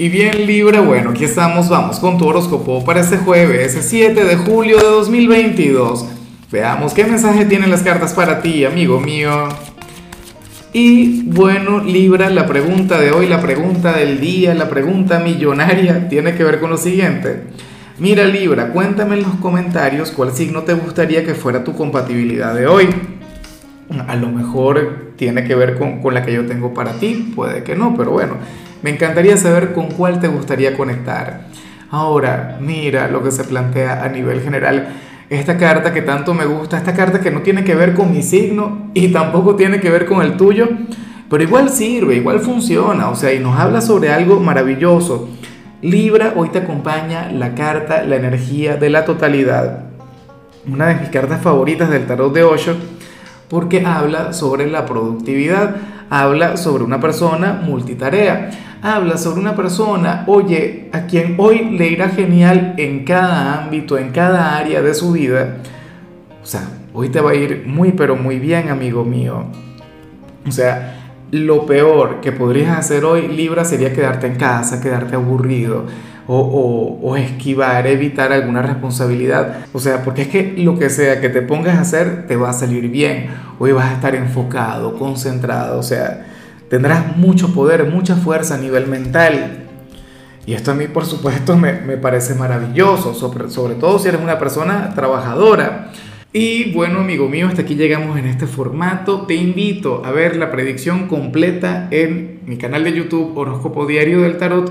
Y bien Libra, bueno, aquí estamos, vamos con tu horóscopo para este jueves, 7 de julio de 2022. Veamos qué mensaje tienen las cartas para ti, amigo mío. Y bueno, Libra, la pregunta de hoy, la pregunta del día, la pregunta millonaria, tiene que ver con lo siguiente. Mira Libra, cuéntame en los comentarios cuál signo te gustaría que fuera tu compatibilidad de hoy. A lo mejor tiene que ver con, con la que yo tengo para ti, puede que no, pero bueno, me encantaría saber con cuál te gustaría conectar. Ahora, mira lo que se plantea a nivel general. Esta carta que tanto me gusta, esta carta que no tiene que ver con mi signo y tampoco tiene que ver con el tuyo, pero igual sirve, igual funciona, o sea, y nos habla sobre algo maravilloso. Libra, hoy te acompaña la carta, la energía de la totalidad. Una de mis cartas favoritas del tarot de Osho, porque habla sobre la productividad, habla sobre una persona multitarea, habla sobre una persona, oye, a quien hoy le irá genial en cada ámbito, en cada área de su vida. O sea, hoy te va a ir muy, pero muy bien, amigo mío. O sea, lo peor que podrías hacer hoy, Libra, sería quedarte en casa, quedarte aburrido. O, esquivar, evitar alguna responsabilidad. O sea, porque es que lo que sea que te pongas a hacer te va a salir bien. Hoy vas a estar enfocado, concentrado. O sea, tendrás mucho poder, mucha fuerza a nivel mental. Y esto a mí, por supuesto, me, me parece maravilloso, sobre, sobre todo si eres una persona trabajadora. Y bueno, amigo mío, hasta aquí llegamos en este formato. Te invito a ver la predicción completa en mi canal de YouTube Horóscopo Diario del Tarot